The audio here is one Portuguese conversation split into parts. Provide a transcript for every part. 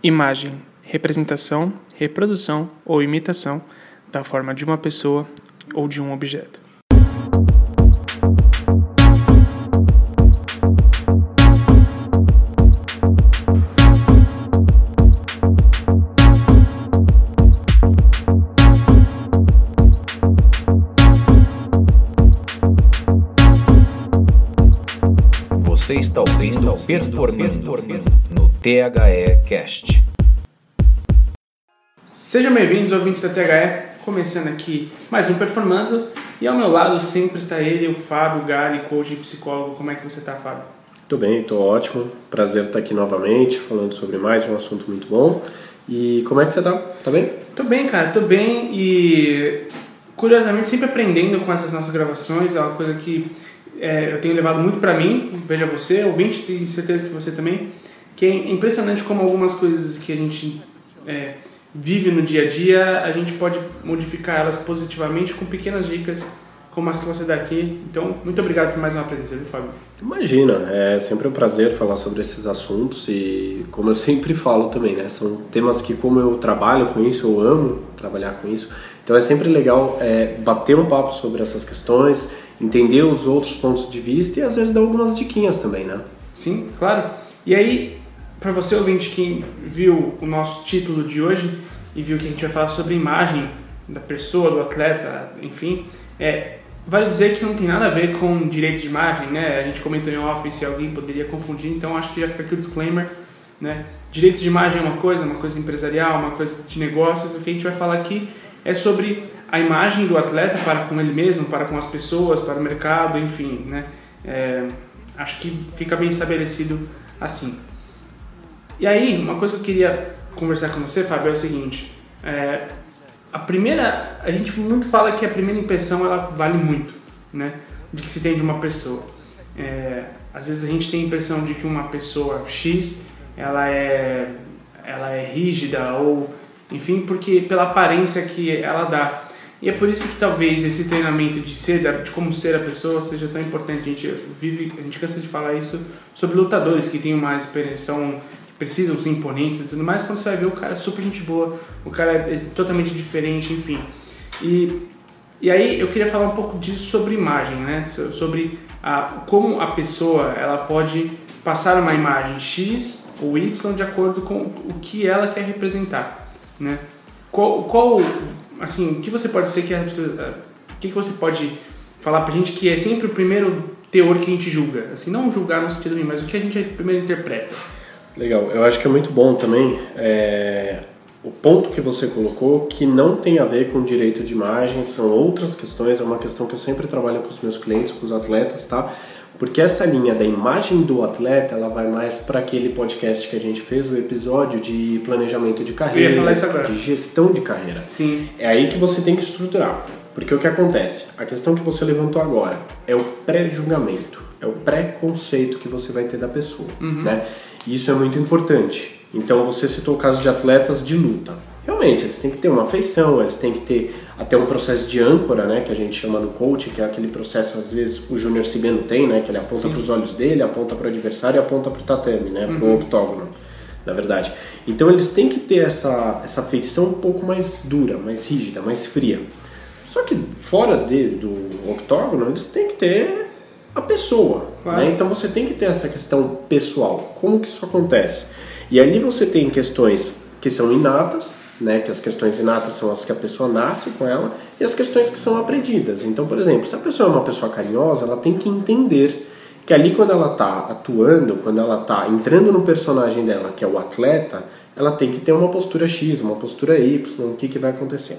Imagem, representação, reprodução ou imitação da forma de uma pessoa ou de um objeto. Você está ouvindo Performando THE Cast. Sejam bem-vindos, ouvintes da THE, começando aqui mais um Performando. E ao meu lado sempre está ele, o Fábio Gali, coach e psicólogo. Como é que você está, Fábio? Tô bem, tô ótimo. Prazer estar aqui novamente, falando sobre mais um assunto muito bom. E como é que você tá? Tá bem? Tô bem, cara, tô bem e curiosamente sempre aprendendo com essas nossas gravações. É uma coisa que é, eu tenho levado muito para mim, veja você, ouvinte, tenho certeza que você também, que é impressionante como algumas coisas que a gente é, vive no dia a dia, a gente pode modificar elas positivamente com pequenas dicas como as que você dá aqui. Então, muito obrigado por mais uma presença, viu, Fábio? Imagina, é sempre um prazer falar sobre esses assuntos e, como eu sempre falo também, né, são temas que, como eu trabalho com isso, eu amo trabalhar com isso, então é sempre legal é, bater um papo sobre essas questões, entender os outros pontos de vista e às vezes dar algumas diquinhas também, né? Sim, claro. E aí, para você ouvinte que viu o nosso título de hoje e viu que a gente vai falar sobre imagem da pessoa, do atleta, enfim, é, vale dizer que não tem nada a ver com direitos de imagem, né? A gente comentou em off se alguém poderia confundir, então acho que já fica aqui o disclaimer, né? Direitos de imagem é uma coisa, uma coisa empresarial, uma coisa de negócios, o que a gente vai falar aqui é sobre a imagem do atleta para com ele mesmo, para com as pessoas, para o mercado, enfim, né? É, acho que fica bem estabelecido assim. E aí, uma coisa que eu queria conversar com você, Fábio, é o seguinte: é, a primeira, a gente muito fala que a primeira impressão ela vale muito, né? De que se tem de uma pessoa. É, às vezes a gente tem a impressão de que uma pessoa X ela é, ela é rígida ou enfim, porque pela aparência que ela dá. E é por isso que talvez esse treinamento de ser, de como ser a pessoa, seja tão importante. A gente vive, a gente cansa de falar isso sobre lutadores que têm uma expressão, precisam ser imponentes e tudo mais. Quando você vai ver o cara é super gente boa, o cara é totalmente diferente, enfim. E, e aí eu queria falar um pouco disso sobre imagem, né? Sobre a, como a pessoa ela pode passar uma imagem X ou Y de acordo com o que ela quer representar, né? Qual, qual assim, o que você pode ser que é, o que, que você pode falar pra gente que é sempre o primeiro teor que a gente julga? Assim, não julgar no sentido ruim, mas o que a gente primeiro interpreta. Legal, eu acho que é muito bom também é, o ponto que você colocou que não tem a ver com direito de imagem, são outras questões, é uma questão que eu sempre trabalho com os meus clientes, com os atletas, tá? Porque essa linha da imagem do atleta, ela vai mais para aquele podcast que a gente fez, o episódio de planejamento de carreira, de gestão de carreira. Sim. É aí que você tem que estruturar. Porque o que acontece? A questão que você levantou agora é o pré-julgamento, é o pré-conceito que você vai ter da pessoa, Uhum. né? Isso é muito importante. Então você citou o caso de atletas de luta. Realmente, eles têm que ter uma afeição, eles têm que ter até um processo de âncora, né, que a gente chama no coach, que é aquele processo, às vezes, o Júnior Cibeno tem, né, que ele aponta para os olhos dele, aponta para o adversário e aponta para o tatame, né, para o octógono, na verdade. Então eles têm que ter essa, essa afeição um pouco mais dura, mais rígida, mais fria. Só que fora de, do octógono, eles têm que ter a pessoa, Claro. né? Então você tem que ter essa questão pessoal. Como que isso acontece? E ali você tem questões que são inatas, né? Que as questões inatas são as que a pessoa nasce com ela e as questões que são aprendidas. Então, por exemplo, se a pessoa é uma pessoa carinhosa, ela tem que entender que ali quando ela está atuando, quando ela está entrando no personagem dela, que é o atleta, ela tem que ter uma postura X, uma postura Y, o que, que vai acontecer.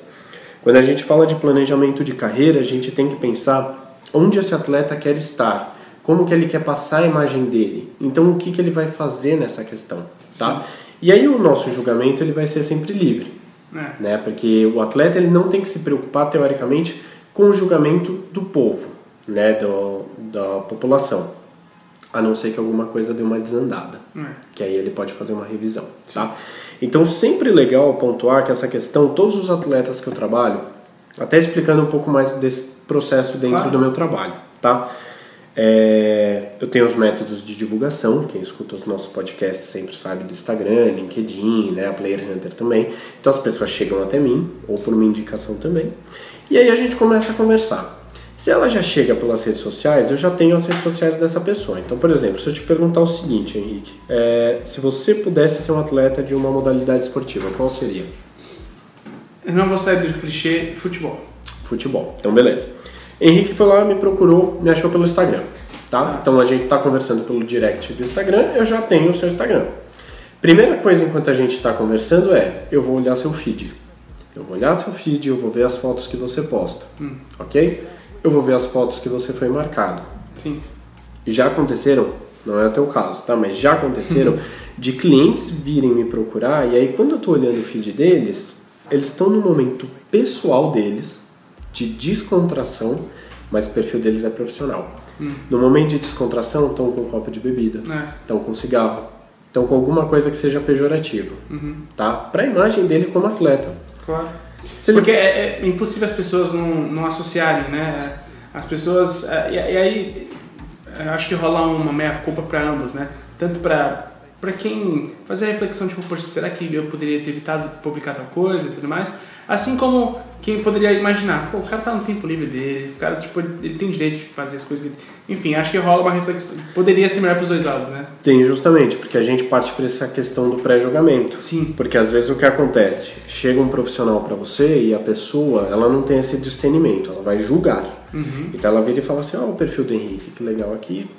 Quando a gente fala de planejamento de carreira, a gente tem que pensar onde esse atleta quer estar, como que ele quer passar a imagem dele. Então, o que, que ele vai fazer nessa questão, tá? E aí o nosso julgamento ele vai ser sempre livre, É. né? Porque o atleta ele não tem que se preocupar teoricamente com o julgamento do povo, né? Do, da população, a não ser que alguma coisa dê uma desandada, É. que aí ele pode fazer uma revisão, tá? Então sempre legal pontuar que essa questão, todos os atletas que eu trabalho, até explicando um pouco mais desse processo dentro Claro. do meu trabalho, tá? É, eu tenho os métodos de divulgação, quem escuta os nossos podcasts sempre sabe do Instagram, LinkedIn, né, a Player Hunter também. Então as pessoas chegam até mim, ou por uma indicação também. E aí a gente começa a conversar. Se ela já chega pelas redes sociais, eu já tenho as redes sociais dessa pessoa. Então, por exemplo, se eu te perguntar o seguinte, Henrique, é, se você pudesse ser um atleta de uma modalidade esportiva, qual seria? Eu não vou sair do clichê futebol. Futebol. Então, beleza. Henrique foi lá, me procurou, me achou pelo Instagram. Tá? Tá. Então a gente está conversando pelo direct do Instagram, eu já tenho o seu Instagram. Primeira coisa enquanto a gente está conversando é, eu vou olhar seu feed. Eu vou olhar seu feed, eu vou ver as fotos que você posta, ok? Eu vou ver as fotos que você foi marcado. Sim. Já aconteceram, não é o teu caso, tá? Mas já aconteceram de clientes virem me procurar e aí quando eu tô olhando o feed deles, eles estão no momento pessoal deles, de descontração, mas o perfil deles é profissional. No momento de descontração, estão com um copo de bebida, É. estão com cigarro, estão com alguma coisa que seja pejorativa, tá? Pra imagem dele como atleta. Claro. Se ele- Porque é, é impossível as pessoas não, não associarem, né? As pessoas. é, E, e aí, acho que rola uma meia-culpa para ambos, né? Tanto para para quem fazer a reflexão, tipo, poxa, será que eu poderia ter evitado publicar tal coisa e tudo mais? Assim como quem poderia imaginar, pô, o cara tá no tempo livre dele, o cara, tipo, ele, ele tem direito de fazer as coisas. Enfim, acho que rola uma reflexão. Poderia ser melhor pros dois lados, né? Tem justamente, porque a gente parte para essa questão do pré-julgamento. Sim. Porque às vezes o que acontece? Chega um profissional para você e a pessoa, ela não tem esse discernimento, ela vai julgar. Então ela vira e fala assim, ó o perfil do Henrique, que legal aqui.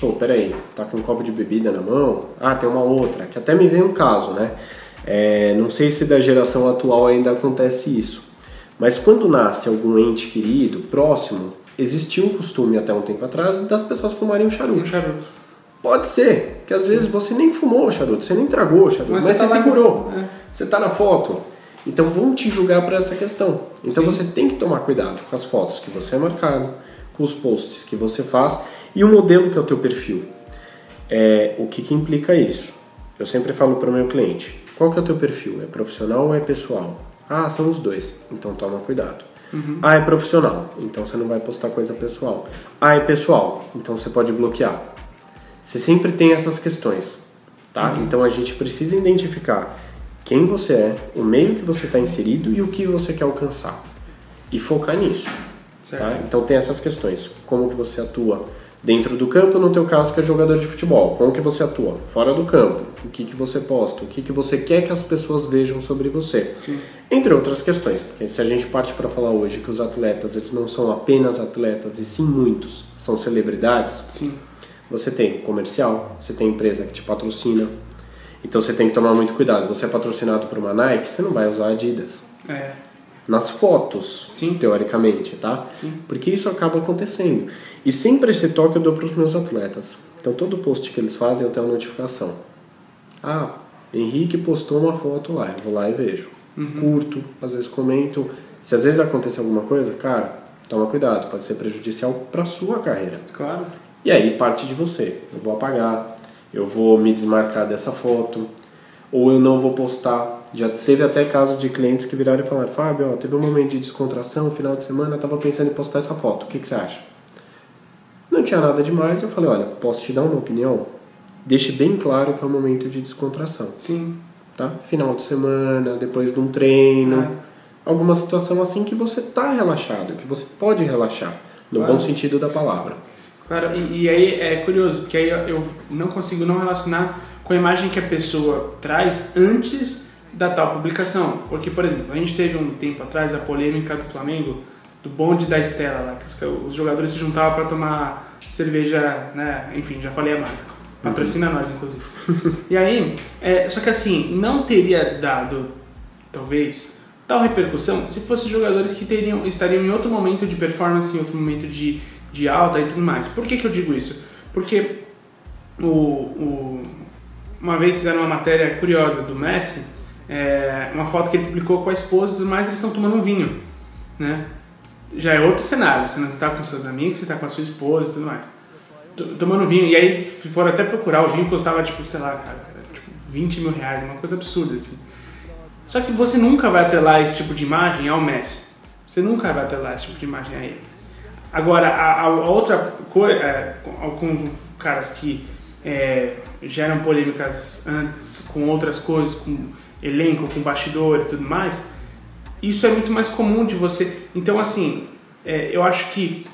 Pô, peraí, tá com um copo de bebida na mão? Ah, tem uma outra, que até me vem um caso, né? É, não sei se da geração atual ainda acontece isso. Mas quando nasce algum ente querido, próximo, existia um costume até um tempo atrás das pessoas fumarem um charuto. Um charuto. Pode ser, que às vezes você nem fumou o charuto, você nem tragou o charuto, mas, Mas você, você tá lá segurou. é. Você tá na foto. Então vão te julgar por essa questão. Então Sim. você tem que tomar cuidado com as fotos que você é marcado, com os posts que você faz e o modelo que é o teu perfil. É, o que, que implica isso? Eu sempre falo para o meu cliente: qual que é o teu perfil? É profissional ou é pessoal? Ah, são os dois. Então toma cuidado. Ah, é profissional. Então você não vai postar coisa pessoal. Ah, é pessoal. Então você pode bloquear. Você sempre tem essas questões, tá? Então a gente precisa identificar quem você é, o meio que você está inserido e o que você quer alcançar e focar nisso, tá? Então tem essas questões, como que você atua dentro do campo, no teu caso que é jogador de futebol, como que você atua fora do campo, o que que você posta, o que que você quer que as pessoas vejam sobre você, Sim. entre outras questões, porque se a gente parte para falar hoje que os atletas eles não são apenas atletas e sim muitos são celebridades, Sim. você tem comercial, você tem empresa que te patrocina. Então você tem que tomar muito cuidado. Você é patrocinado por uma Nike, você não vai usar Adidas. É. Nas fotos, Sim. teoricamente, tá? Sim. Porque isso acaba acontecendo. E sempre esse toque eu dou para os meus atletas. Então todo post que eles fazem eu tenho uma notificação. Ah, Henrique postou uma foto lá, eu vou lá e vejo. Curto, às vezes comento. Se às vezes acontecer alguma coisa, cara, toma cuidado, pode ser prejudicial para sua carreira. Claro. E aí parte de você. Eu vou apagar, eu vou me desmarcar dessa foto, ou eu não vou postar. Já teve até casos de clientes que viraram e falaram: Fábio, ó, teve um momento de descontração, final de semana, eu tava pensando em postar essa foto, o que, que você acha? Não tinha nada demais, eu falei: olha, posso te dar uma opinião? Deixe bem claro que é um momento de descontração, Sim. tá? Final de semana, depois de um treino, É. alguma situação assim que você tá relaxado, que você pode relaxar, no Claro. bom sentido da palavra. Claro, e, e aí é curioso, porque aí eu- não consigo não relacionar com a imagem que a pessoa traz antes da tal publicação. Porque, por exemplo, a gente teve um tempo atrás a polêmica do Flamengo, do bonde da Estela, lá, que os, os jogadores se juntavam para tomar cerveja, né? Enfim, já falei a marca. Patrocina nós, inclusive. e aí, é, só que assim, não teria dado, talvez, tal repercussão se fossem jogadores que teriam, estariam em outro momento de performance, em outro momento de, de alta e tudo mais. Por que, que eu digo isso? Porque o, o- uma vez fizeram uma matéria curiosa do Messi, é, uma foto que ele publicou com a esposa e tudo mais, eles estão tomando um vinho, né? Já é outro cenário, você não está com seus amigos, você está com a sua esposa e tudo mais. Tomando vinho, e aí foram até procurar, o vinho custava, tipo, sei lá, cara, tipo, 20 mil reais, uma coisa absurda, assim. Só que você nunca vai atrelar esse tipo de imagem ao Messi. Você nunca vai atrelar esse tipo de imagem a ele. Agora, a, a outra coisa, é, com, com caras que é, geram polêmicas antes com outras coisas, com elenco, com bastidor e tudo mais, isso é muito mais comum de você. Então, assim, é, eu acho que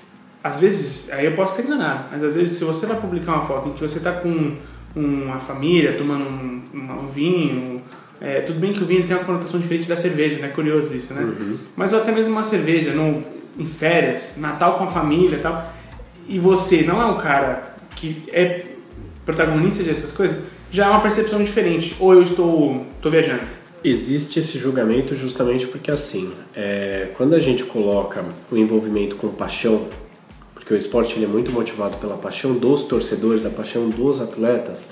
às vezes, aí eu posso estar enganado, mas às vezes se você vai publicar uma foto em que você está com uma família tomando um, um vinho, é, tudo bem que o vinho tem uma conotação diferente da cerveja, né? Curioso isso, né? Uhum. Mas ou até mesmo uma cerveja, no, em férias, Natal com a família e tal, e você não é um cara que é protagonista dessas coisas, já é uma percepção diferente. Ou eu estou, estou viajando. Existe esse julgamento justamente porque assim, é, quando a gente coloca o envolvimento com paixão, porque o esporte ele é muito motivado pela paixão dos torcedores, a paixão dos atletas,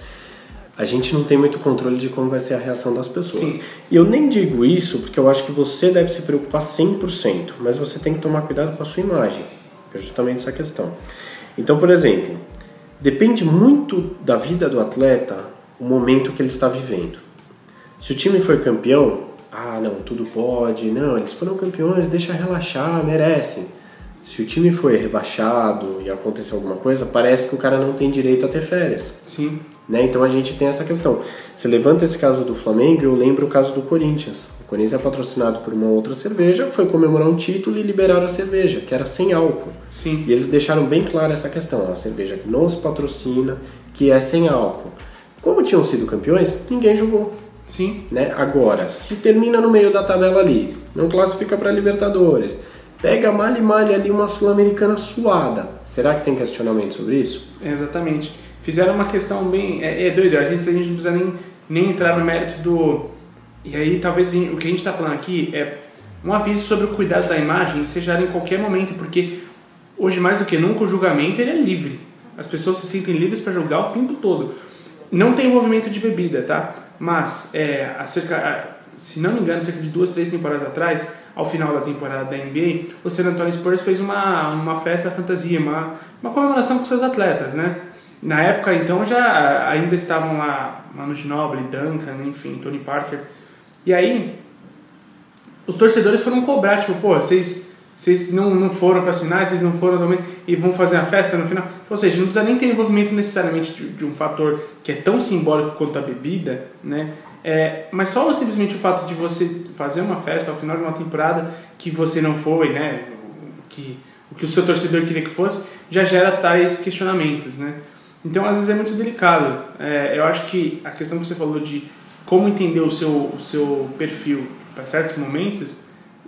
a gente não tem muito controle de como vai ser a reação das pessoas. Sim. E eu nem digo isso porque eu acho que você deve se preocupar 100%, mas você tem que tomar cuidado com a sua imagem. É justamente essa questão. Então, por exemplo, depende muito da vida do atleta o momento que ele está vivendo. Se o time foi campeão, ah, não, tudo pode, não, eles foram campeões, deixa relaxar, merecem. Se o time foi rebaixado e aconteceu alguma coisa, parece que o cara não tem direito a ter férias. Sim. Né? Então a gente tem essa questão. Você levanta esse caso do Flamengo, eu lembro o caso do Corinthians. O Corinthians é patrocinado por uma outra cerveja, foi comemorar um título e liberaram a cerveja, que era sem álcool. Sim. E eles deixaram bem clara essa questão, a cerveja que não se patrocina, que é sem álcool. Como tinham sido campeões, ninguém julgou. Sim. Né? Agora, se termina no meio da tabela ali, não classifica para Libertadores, pega mal e malha ali uma sul-americana suada, será que tem questionamento sobre isso? Exatamente. Fizeram uma questão bem. É, é doido, a gente, a gente não precisa nem, nem entrar no mérito do. E aí, talvez o que a gente está falando aqui é um aviso sobre o cuidado da imagem, seja em qualquer momento, porque hoje mais do que nunca o julgamento ele é livre. As pessoas se sentem livres para julgar o tempo todo. Não tem envolvimento de bebida, tá? Mas, é, acerca, se não me engano, cerca de duas, três temporadas atrás, ao final da temporada da NBA, o San Antonio Spurs fez uma, uma festa fantasia, uma, uma comemoração com seus atletas, né? Na época, então, já ainda estavam lá Manu Ginobili, Duncan, enfim, Tony Parker. E aí, os torcedores foram cobrar, tipo, pô, vocês, vocês não, não foram para as finais, vocês não foram também, e vão fazer a festa no final. Ou seja, não precisa nem ter envolvimento necessariamente de, de um fator que é tão simbólico quanto a bebida, né? É, mas só simplesmente o fato de você fazer uma festa ao final de uma temporada que você não foi, né? Que, o que o seu torcedor queria que fosse, já gera tais questionamentos, né? Então, às vezes é muito delicado. É, eu acho que a questão que você falou de como entender o seu, o seu perfil para certos momentos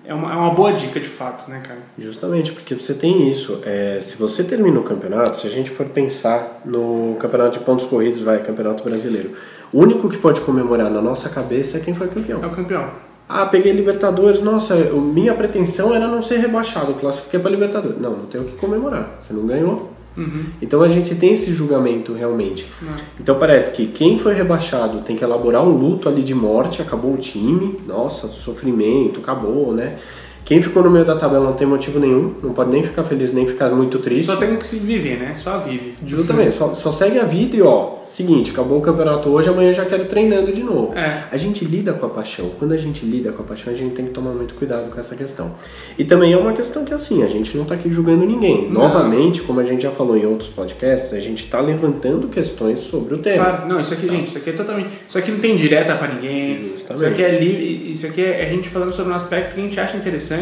é uma, é uma boa dica de fato, né, cara? Justamente, porque você tem isso. É, se você termina o campeonato, se a gente for pensar no campeonato de pontos corridos, vai, campeonato brasileiro, o único que pode comemorar na nossa cabeça é quem foi campeão. É o campeão. Ah, peguei Libertadores, nossa, minha pretensão era não ser rebaixado, classifiquei para Libertadores. Não, não tem o que comemorar. Você não ganhou, Uhum. Então a gente tem esse julgamento realmente. Não. Então parece que quem foi rebaixado tem que elaborar um luto ali de morte, acabou o time, nossa, sofrimento, acabou, né? Quem ficou no meio da tabela não tem motivo nenhum, não pode nem ficar feliz, nem ficar muito triste. Só tem que se viver, né? Só vive. Justamente, só, só segue a vida e ó, seguinte, acabou o campeonato hoje, amanhã já quero treinando de novo. É. A gente lida com a paixão. Quando a gente lida com a paixão, a gente tem que tomar muito cuidado com essa questão. E também é uma questão que assim, a gente não tá aqui julgando ninguém. Não. Novamente, como a gente já falou em outros podcasts, a gente tá levantando questões sobre o tema. Claro, não, isso aqui, gente, isso aqui é totalmente. Isso aqui não tem direta pra ninguém. Justamente. Isso aqui é livre. Isso aqui é a gente falando sobre um aspecto que a gente acha interessante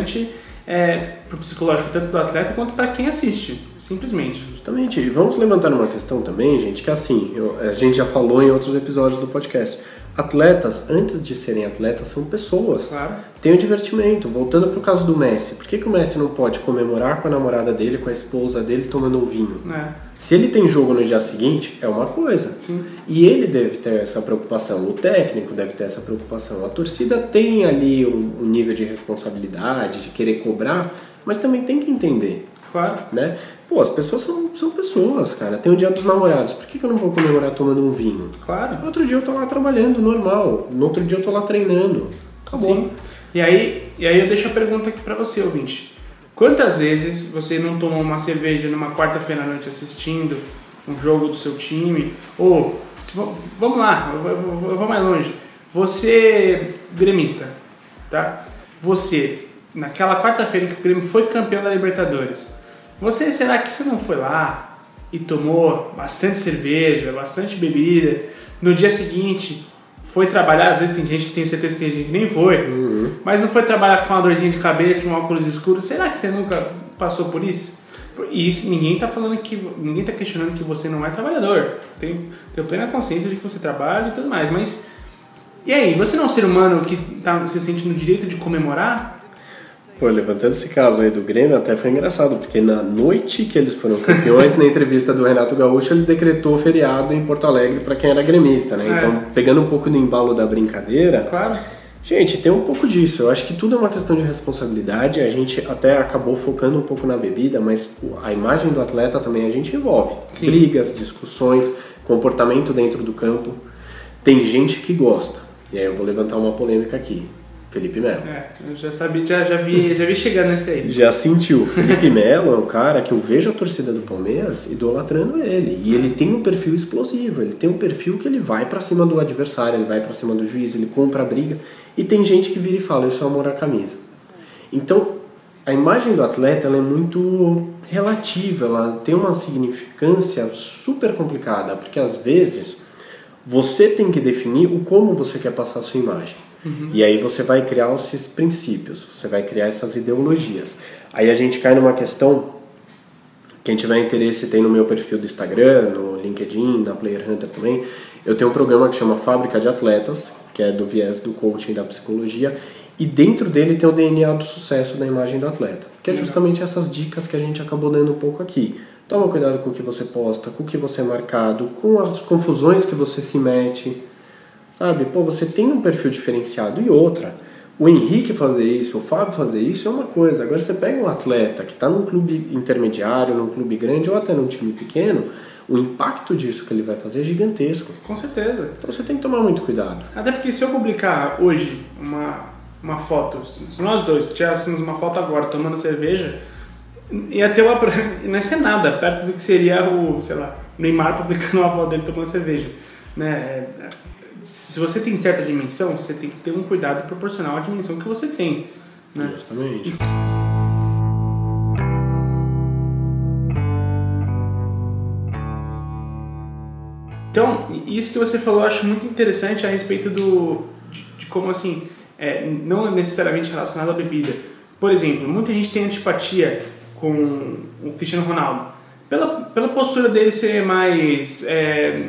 é, pro psicológico tanto do atleta quanto para quem assiste. Simplesmente. Justamente. E vamos levantar uma questão também, gente, que assim, eu- a gente já falou em outros episódios do podcast. Atletas, antes de serem atletas, são pessoas. Claro. Tem o divertimento. Voltando pro caso do Messi. Por que, que o Messi não pode comemorar com a namorada dele, com a esposa dele, tomando um vinho? É, Se ele tem jogo no dia seguinte, é uma coisa. sim. E ele deve ter essa preocupação, o técnico deve ter essa preocupação. A torcida tem ali um, um nível de responsabilidade, de querer cobrar, mas também tem que entender, Claro. né? Pô, as pessoas são, são pessoas, cara. Tem o dia dos namorados, por que, que eu não vou comemorar tomando um vinho? Claro. No outro dia eu tô lá trabalhando, normal. No outro dia eu tô lá treinando. Acabou. Sim. E aí, e aí eu deixo a pergunta aqui pra você, ouvinte. Quantas vezes você não tomou uma cerveja numa quarta-feira à noite assistindo um jogo do seu time? Ou, se vamos lá, eu vou- eu vou mais longe. Você, gremista, tá? Você, naquela quarta-feira que o Grêmio foi campeão da Libertadores, Você, será que você não foi lá e tomou bastante cerveja, bastante bebida, no dia seguinte foi trabalhar, às vezes tem gente que tem certeza que tem gente que nem foi, Uhum. mas não foi trabalhar com uma dorzinha de cabeça, um óculos escuro, será que você nunca passou por isso? E isso, ninguém tá falando que. ninguém tá questionando que você não é trabalhador. Tem, tem plena consciência de que você trabalha e tudo mais, mas. E aí, você não é um ser humano que tá se sente no direito de comemorar? Pô, levantando esse caso aí do Grêmio, até foi engraçado, porque na noite que eles foram campeões, na entrevista do Renato Gaúcho, ele decretou feriado em Porto Alegre para quem era gremista, né? É. Então, pegando um pouco no embalo da brincadeira, Claro. Gente, tem um pouco disso. Eu acho que tudo é uma questão de responsabilidade. A gente até acabou focando um pouco na bebida, mas a imagem do atleta também a gente envolve. Sim. Brigas, discussões, comportamento dentro do campo. Tem gente que gosta. E aí eu vou levantar uma polêmica aqui. Felipe Melo. É, eu já sabia, já, já, vi, já vi chegando nesse aí. Já sentiu. Felipe Melo é um cara que eu vejo a torcida do Palmeiras idolatrando ele. E ele tem um perfil explosivo. Ele tem um perfil que ele vai pra cima do adversário, ele vai pra cima do juiz, ele compra a briga. E tem gente que vira e fala, isso é amor à camisa. Então, a imagem do atleta é muito relativa, ela tem uma significância super complicada, porque às vezes você tem que definir o como você quer passar a sua imagem. E aí você vai criar esses princípios, você vai criar essas ideologias. Aí a gente cai numa questão, quem tiver interesse tem no meu perfil do Instagram, no LinkedIn, na Player Hunter também. Eu tenho um programa que chama Fábrica de Atletas, que é do viés do coaching e da psicologia, e dentro dele tem o DNA do sucesso da imagem do atleta, que é justamente essas dicas que a gente acabou dando um pouco aqui. Toma cuidado com o que você posta, com o que você é marcado, com as confusões que você se mete. Sabe? Pô, você tem um perfil diferenciado. E outra, o Henrique fazer isso, o Fábio fazer isso é uma coisa. Agora você pega um atleta que está num clube intermediário, num clube grande ou até num time pequeno, o impacto disso que ele vai fazer é gigantesco. Com certeza. Então você tem que tomar muito cuidado. Até porque se eu publicar hoje uma, uma foto, se nós dois tivéssemos uma foto agora tomando cerveja, ia ter uma. não ia ser nada perto do que seria o, sei lá, Neymar publicando uma foto dele tomando cerveja. Né? É, Se você tem certa dimensão, você tem que ter um cuidado proporcional à dimensão que você tem. Né? Justamente. Então, isso que você falou eu acho muito interessante a respeito do de, de como assim, é, não necessariamente relacionado à bebida. Por exemplo, muita gente tem antipatia com o Cristiano Ronaldo pela, pela postura dele ser mais, é,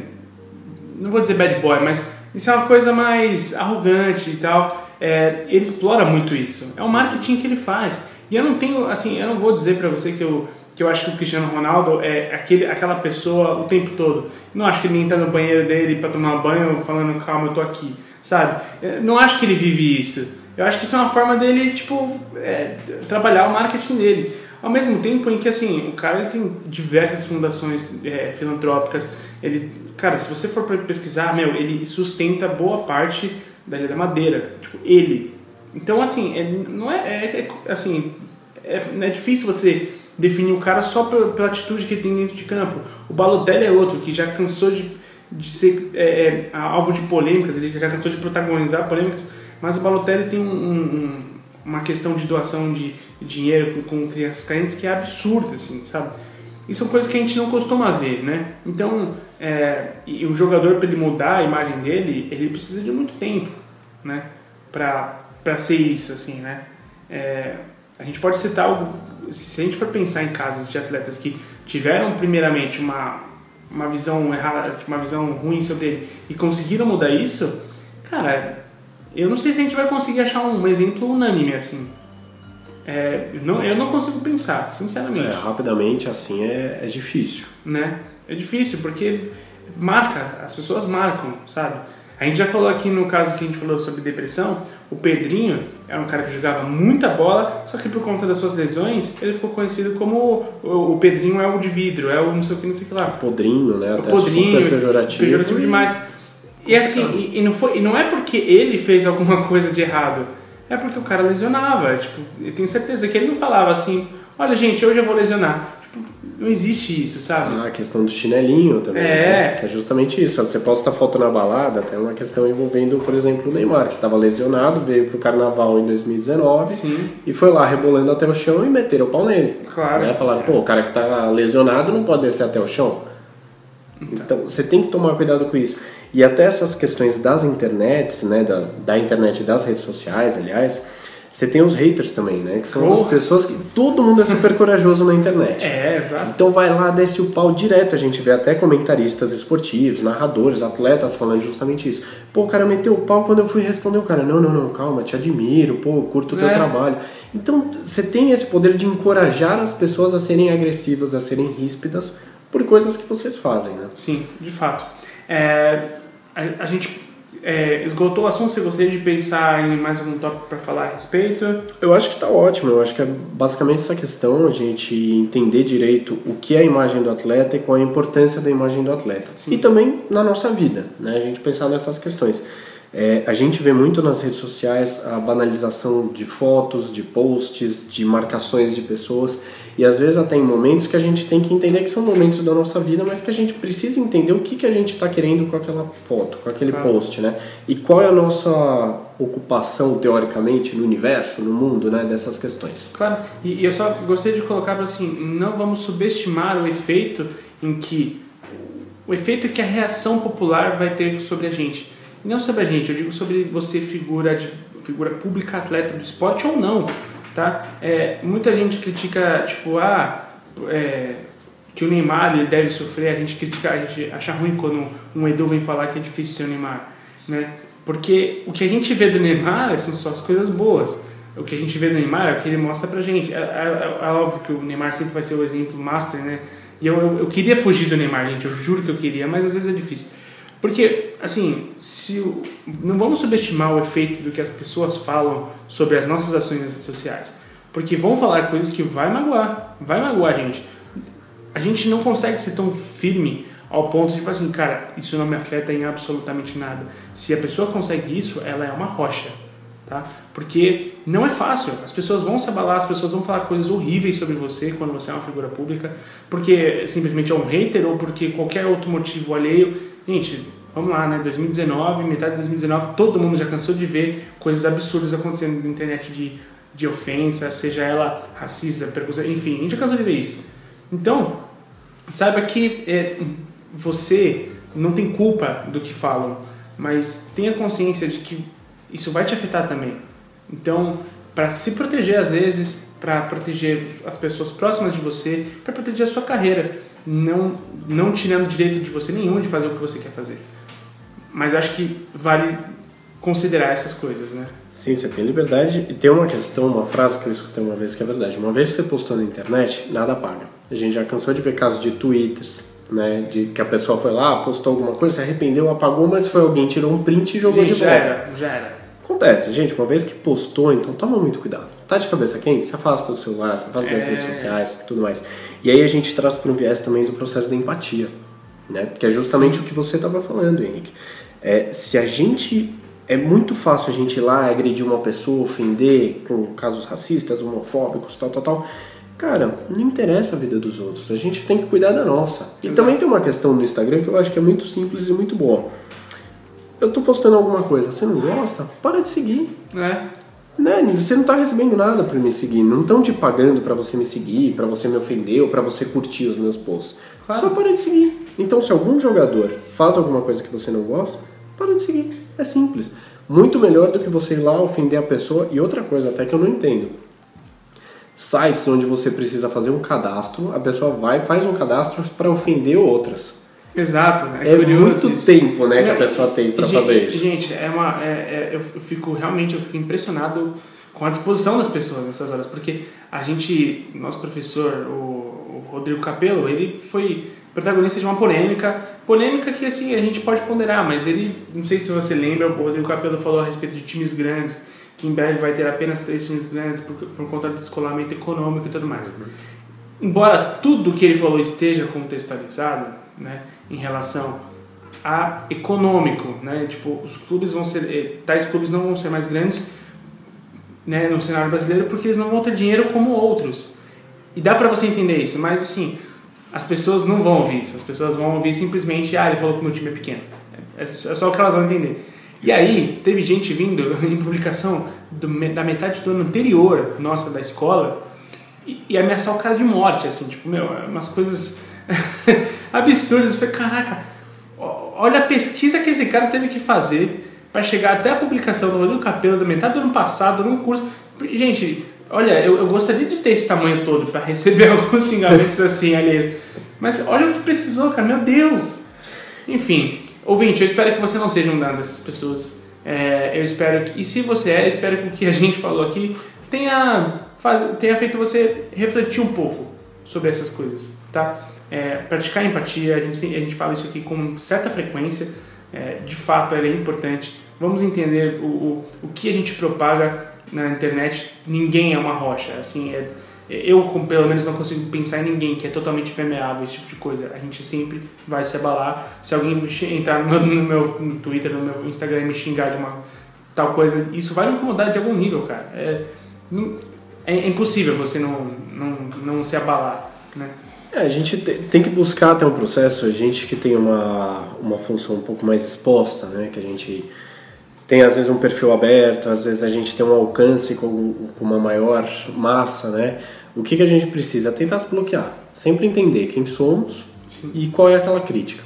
não vou dizer bad boy, mas isso é uma coisa mais arrogante e tal. É, ele explora muito isso. É o marketing que ele faz. E eu não tenho, assim, eu não vou dizer pra você que eu que eu acho que o Cristiano Ronaldo é aquele, aquela pessoa o tempo todo. Não acho que ele entra no banheiro dele para tomar banho falando calma, eu tô aqui, sabe? Eu não acho que ele vive isso. Eu acho que isso é uma forma dele, tipo, é, trabalhar o marketing dele. Ao mesmo tempo em que, assim, o cara ele tem diversas fundações é, filantrópicas. Ele, cara, se você for pesquisar, meu, ele sustenta boa parte da Ilha da Madeira. Tipo, ele. Então, assim, é, não é, é, é assim, é, é difícil você definir o cara só pela, pela, atitude que ele tem dentro de campo. O Balotelli é outro que já cansou de, de ser é, é, alvo de polêmicas, ele já cansou de protagonizar polêmicas, mas o Balotelli tem um, um, uma questão de doação de dinheiro com, com, crianças carentes que é absurda, assim, sabe? E são coisas que a gente não costuma ver, né? Então, é, e o jogador, para ele mudar a imagem dele, ele precisa de muito tempo, né? Para ser isso, assim, né? É, a gente pode citar algo se a gente for pensar em casos de atletas que tiveram primeiramente uma, uma visão errada, uma visão ruim sobre ele e conseguiram mudar isso, cara, eu não sei se a gente vai conseguir achar um exemplo unânime assim. É, não, eu não consigo pensar, sinceramente. É, rapidamente assim é, é difícil. Né? É difícil porque marca, as pessoas marcam, sabe? A gente já falou aqui no caso que a gente falou sobre depressão, o Pedrinho era um cara que jogava muita bola, só que por conta das suas lesões, ele ficou conhecido como o, Pedrinho é o de vidro, é o não sei o que, não sei o que lá. Podrinho, né? O Até podrinho, super pejorativo. Pejorativo demais. E assim, e, e, não foi, e não é porque ele fez alguma coisa de errado, é porque o cara lesionava. Tipo, eu tenho certeza que ele não falava assim, olha gente, hoje eu vou lesionar. Tipo, não existe isso, sabe? Ah, a questão do chinelinho também. É. né? É justamente isso. Você posta foto na balada, tem uma questão envolvendo, por exemplo, o Neymar, que estava lesionado, veio pro carnaval em 2019 Sim. e foi lá rebolando até o chão e meteram o pau nele. Claro. Né? Falaram, pô, o cara que tá lesionado não pode descer até o chão. Então, você tem que tomar cuidado com isso. E até essas questões das internets, né, da, da internet e das redes sociais, aliás, você tem os haters também, né, que são as Porra. pessoas que todo mundo é super corajoso na internet. É, exato. Então vai lá, desce o pau direto. A gente vê até comentaristas esportivos, narradores, atletas falando justamente isso. Pô, o cara meteu o pau quando eu fui responder o cara. Não, não, não, calma, te admiro, pô, curto o teu É. trabalho. Então você tem esse poder de encorajar as pessoas a serem agressivas, a serem ríspidas por coisas que vocês fazem, né? Sim, de fato. É, a, a gente é, esgotou o assunto, você gostaria de pensar em mais algum tópico para falar a respeito? Eu acho que tá ótimo. Eu acho que é basicamente essa questão, a gente entender direito o que é a imagem do atleta e qual é a importância da imagem do atleta. Sim. E também na nossa vida, né? A gente pensar nessas questões. É, a gente vê muito nas redes sociais a banalização de fotos, de posts, de marcações de pessoas e às vezes até em momentos que a gente tem que entender que são momentos da nossa vida, mas que a gente precisa entender o que, que a gente está querendo com aquela foto, com aquele Claro. post, né? E qual é a nossa ocupação teoricamente no universo, no mundo, né? Dessas questões. Claro, e, e eu só gostaria de colocar assim, não vamos subestimar o efeito em que o efeito que a reação popular vai ter sobre a gente. E não sobre a gente, eu digo sobre você figura de figura pública atleta do esporte ou não, tá? É, muita gente critica tipo ah é, que o Neymar ele deve sofrer, a gente critica, a gente acha ruim quando um Edu vem falar que é difícil ser o Neymar, né? Porque o que a gente vê do Neymar são só as coisas boas. O que a gente vê do Neymar é o que ele mostra pra gente. É, é- é óbvio que o Neymar sempre vai ser o exemplo master, né? E eu, eu, eu queria fugir do Neymar, gente, eu juro que eu queria, mas às vezes é difícil. Porque, assim, se não vamos subestimar o efeito do que as pessoas falam sobre as nossas ações nas redes sociais. Porque vão falar coisas que vai magoar, vai magoar a gente. A gente não consegue ser tão firme ao ponto de falar assim, cara, isso não me afeta em absolutamente nada. Se a pessoa consegue isso, ela é uma rocha, tá? Porque não é fácil. As pessoas vão se abalar, as pessoas vão falar coisas horríveis sobre você quando você é uma figura pública, porque simplesmente é um hater ou porque qualquer outro motivo alheio. Gente, vamos lá, né? 2019, metade de 2019, todo mundo já cansou de ver coisas absurdas acontecendo na internet de, de ofensa, seja ela racista, preconceito, enfim, a gente já cansou de ver isso. Então, saiba que é, você não tem culpa do que falam, mas tenha consciência de que isso vai te afetar também. Então, para se proteger às vezes, para proteger as pessoas próximas de você, para proteger a sua carreira, não não tirando direito de você nenhum de fazer o que você quer fazer. Mas acho que vale considerar essas coisas, né? Sim, você tem liberdade. E tem uma questão, uma frase que eu escutei uma vez que é verdade. Uma vez que você postou na internet, nada paga. A gente já cansou de ver casos de twitters, né? De que a pessoa foi lá, postou alguma coisa, se arrependeu, apagou, mas foi alguém tirou um print e jogou Gente, de já volta. era, já era. Acontece, gente, uma vez que postou, então toma muito cuidado. Tá de cabeça quente? Se afasta do celular, se afasta das É. redes sociais tudo mais. E aí a gente traz para um viés também do processo da empatia, né? Que é justamente o que você estava falando, Henrique. É, se a gente. É muito fácil a gente ir lá agredir uma pessoa, ofender com casos racistas, homofóbicos, tal, tal, tal. Cara, não interessa a vida dos outros. A gente tem que cuidar da nossa. E Exato. também tem uma questão no Instagram que eu acho que é muito simples e muito boa. Eu tô postando alguma coisa, você não gosta? Para de seguir. É, Né? Você não tá recebendo nada por me seguir. Não estão te pagando para você me seguir, para você me ofender ou para você curtir os meus posts. Claro. Só para de seguir. Então, se algum jogador faz alguma coisa que você não gosta, para de seguir. É simples. Muito melhor do que você ir lá ofender a pessoa. E outra coisa, até que eu não entendo. Sites onde você precisa fazer um cadastro, a pessoa vai e faz um cadastro para ofender outras. Exato. né? É, curioso muito isso. tempo né, que a Não, pessoa tem para fazer isso. Gente, é uma, é, é- eu fico realmente eu fico impressionado com a disposição das pessoas nessas horas, porque a gente, nosso professor, o, o Rodrigo Capello, ele foi protagonista de uma polêmica, polêmica que assim a gente pode ponderar, mas ele, não sei se você lembra, o Rodrigo Capello falou a respeito de times grandes, que em breve vai ter apenas três times grandes por, por conta do descolamento econômico e tudo mais. Embora tudo que ele falou esteja contextualizado, né, em relação a econômico, né? Tipo, os clubes vão ser, eh, tais clubes não vão ser mais grandes, né, no cenário brasileiro porque eles não vão ter dinheiro como outros. E dá pra você entender isso, mas assim, as pessoas não vão ouvir isso. As pessoas vão ouvir simplesmente, ah, ele falou que o meu time é pequeno. É, é só o que elas vão entender. E aí, teve gente vindo em publicação do, da metade do ano anterior, nossa, da escola, e, e ameaçar o cara de morte, assim, tipo, meu, é umas coisas absurdas. Eu falei, caraca, olha a pesquisa que esse cara teve que fazer para chegar até a publicação do Rodrigo Capelo da metade do ano passado, num curso. Gente, olha, eu, eu gostaria de ter esse tamanho todo para receber alguns xingamentos assim, aliás. Mas olha o que precisou, cara, meu Deus! Enfim, Ouvinte, eu espero que você não seja um dessas pessoas. É, eu espero que, e se você é, espero que o que a gente falou aqui tenha, faz, tenha feito você refletir um pouco sobre essas coisas, tá? É, praticar empatia, a gente, a gente fala isso aqui com certa frequência, é, de fato ela é importante. Vamos entender o, o, o que a gente propaga na internet. Ninguém é uma rocha, assim, é, eu, pelo menos, não consigo pensar em ninguém que é totalmente permeável, esse tipo de coisa. A gente sempre vai se abalar. Se alguém entrar no meu, no meu Twitter, no meu Instagram e me xingar de uma tal coisa, isso vai me incomodar de algum nível, cara. É, é impossível você não, não, não se abalar, né? É, a gente tem que buscar até um processo, a gente que tem uma, uma função um pouco mais exposta, né? Que a gente tem às vezes um perfil aberto, às vezes a gente tem um alcance com, com uma maior massa, né? O que, que a gente precisa? Tentar se bloquear. Sempre entender quem somos Sim. e qual é aquela crítica.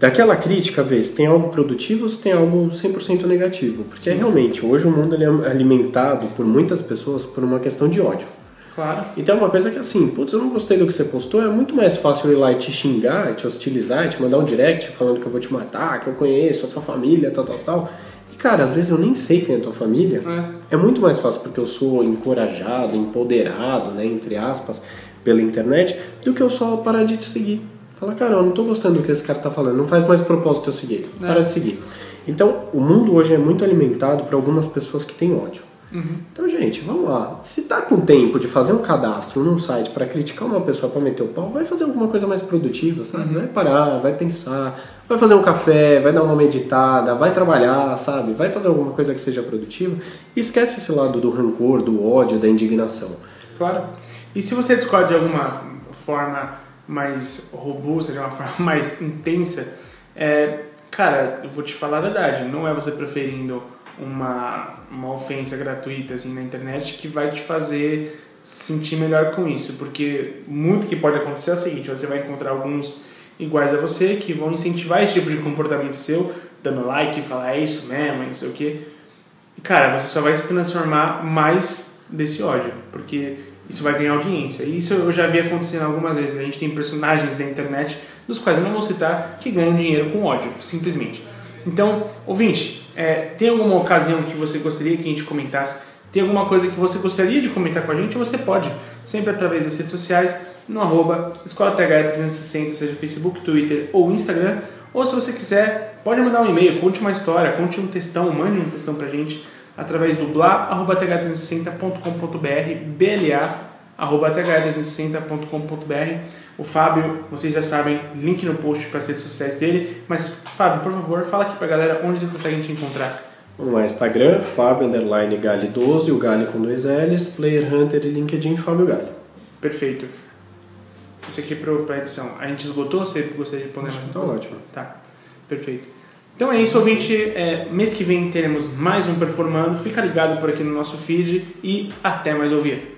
Daquela crítica, vê se tem algo produtivo ou se tem algo 100% negativo. Porque Sim. realmente, hoje o mundo é alimentado por muitas pessoas por uma questão de ódio. Claro. Então é uma coisa que assim, putz, eu não gostei do que você postou, é muito mais fácil eu ir lá e te xingar, te hostilizar, te mandar um direct falando que eu vou te matar, que eu conheço a sua família, tal, tal, tal cara, às vezes eu nem sei quem é a tua família. É. é muito mais fácil porque eu sou encorajado, empoderado, né, entre aspas, pela internet, do que eu só parar de te seguir. Fala, cara, eu não tô gostando do que esse cara tá falando, não faz mais propósito eu seguir. É. Para de seguir. Então, o mundo hoje é muito alimentado por algumas pessoas que têm ódio. Uhum. Então, gente, vamos lá. Se tá com tempo de fazer um cadastro num site para criticar uma pessoa para meter o pau, vai fazer alguma coisa mais produtiva, sabe? Uhum. Vai parar, vai pensar, vai fazer um café, vai dar uma meditada, vai trabalhar, sabe? Vai fazer alguma coisa que seja produtiva e esquece esse lado do rancor, do ódio, da indignação. Claro. E se você discorda de alguma forma mais robusta, de uma forma mais intensa, é, cara, eu vou te falar a verdade, não é você preferindo uma, uma ofensa gratuita assim na internet que vai te fazer sentir melhor com isso, porque muito que pode acontecer é o seguinte, você vai encontrar alguns iguais a você que vão incentivar esse tipo de comportamento seu, dando like, falar é isso mesmo, não sei o que. E cara, você só vai se transformar mais desse ódio, porque isso vai ganhar audiência. E isso eu já vi acontecendo algumas vezes. A gente tem personagens da internet, dos quais eu não vou citar, que ganham dinheiro com ódio, simplesmente. Então, ouvinte, é, tem alguma ocasião que você gostaria que a gente comentasse? Tem alguma coisa que você gostaria de comentar com a gente? Você pode, sempre através das redes sociais, no arroba Escola 360, seja Facebook, Twitter ou Instagram. Ou se você quiser, pode mandar um e-mail, conte uma história, conte um textão, mande um textão pra gente através do blá.th360.com.br, bla.th360.com.br. O Fábio, vocês já sabem, link no post para as redes sociais dele. Mas, Fábio, por favor, fala aqui pra galera onde eles conseguem te encontrar. Vamos lá, Instagram, Fábio Underline Gali 12, o Gali com dois L's, Player Hunter e LinkedIn Fábio Gali. Perfeito. Isso aqui é para edição. A gente esgotou? Você gostaria de poner mais Tá ótimo. Tá, perfeito. Então é isso, ouvinte. É, mês que vem teremos mais um Performando. Fica ligado por aqui no nosso feed e até mais ouvir.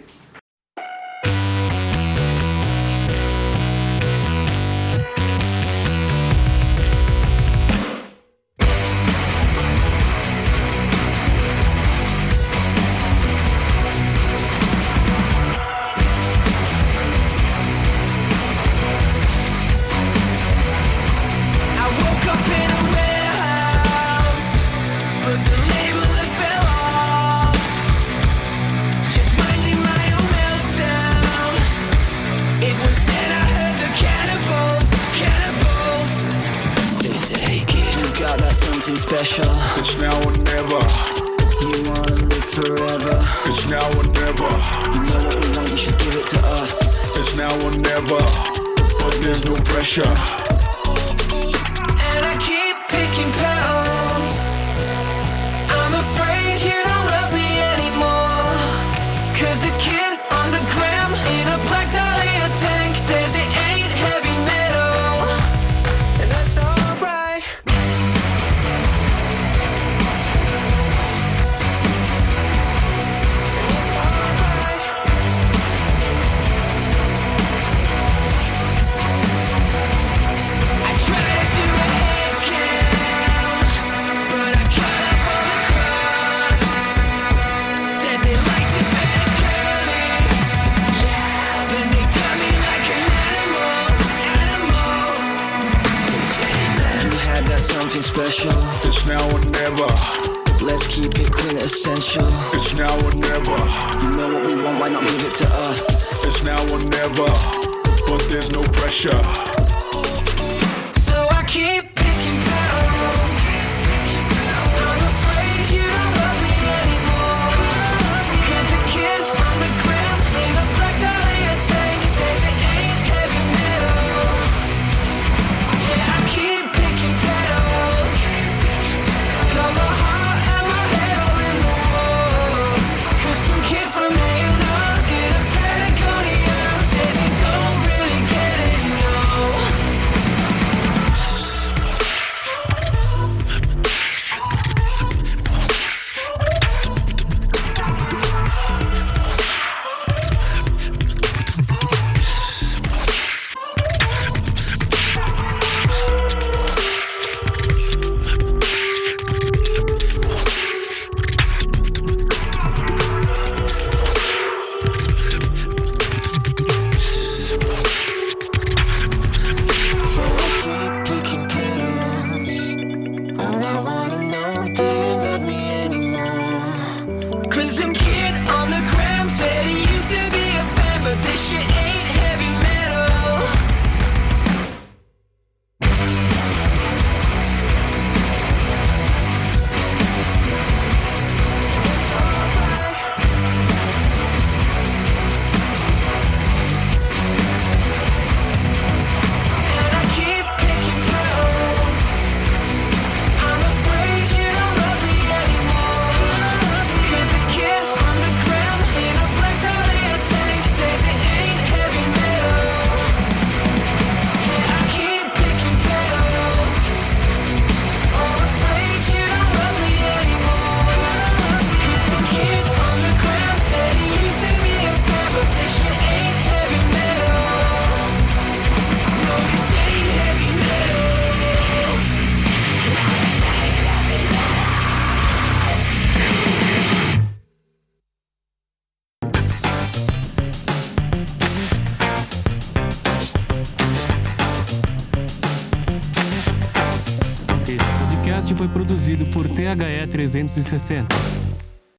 360.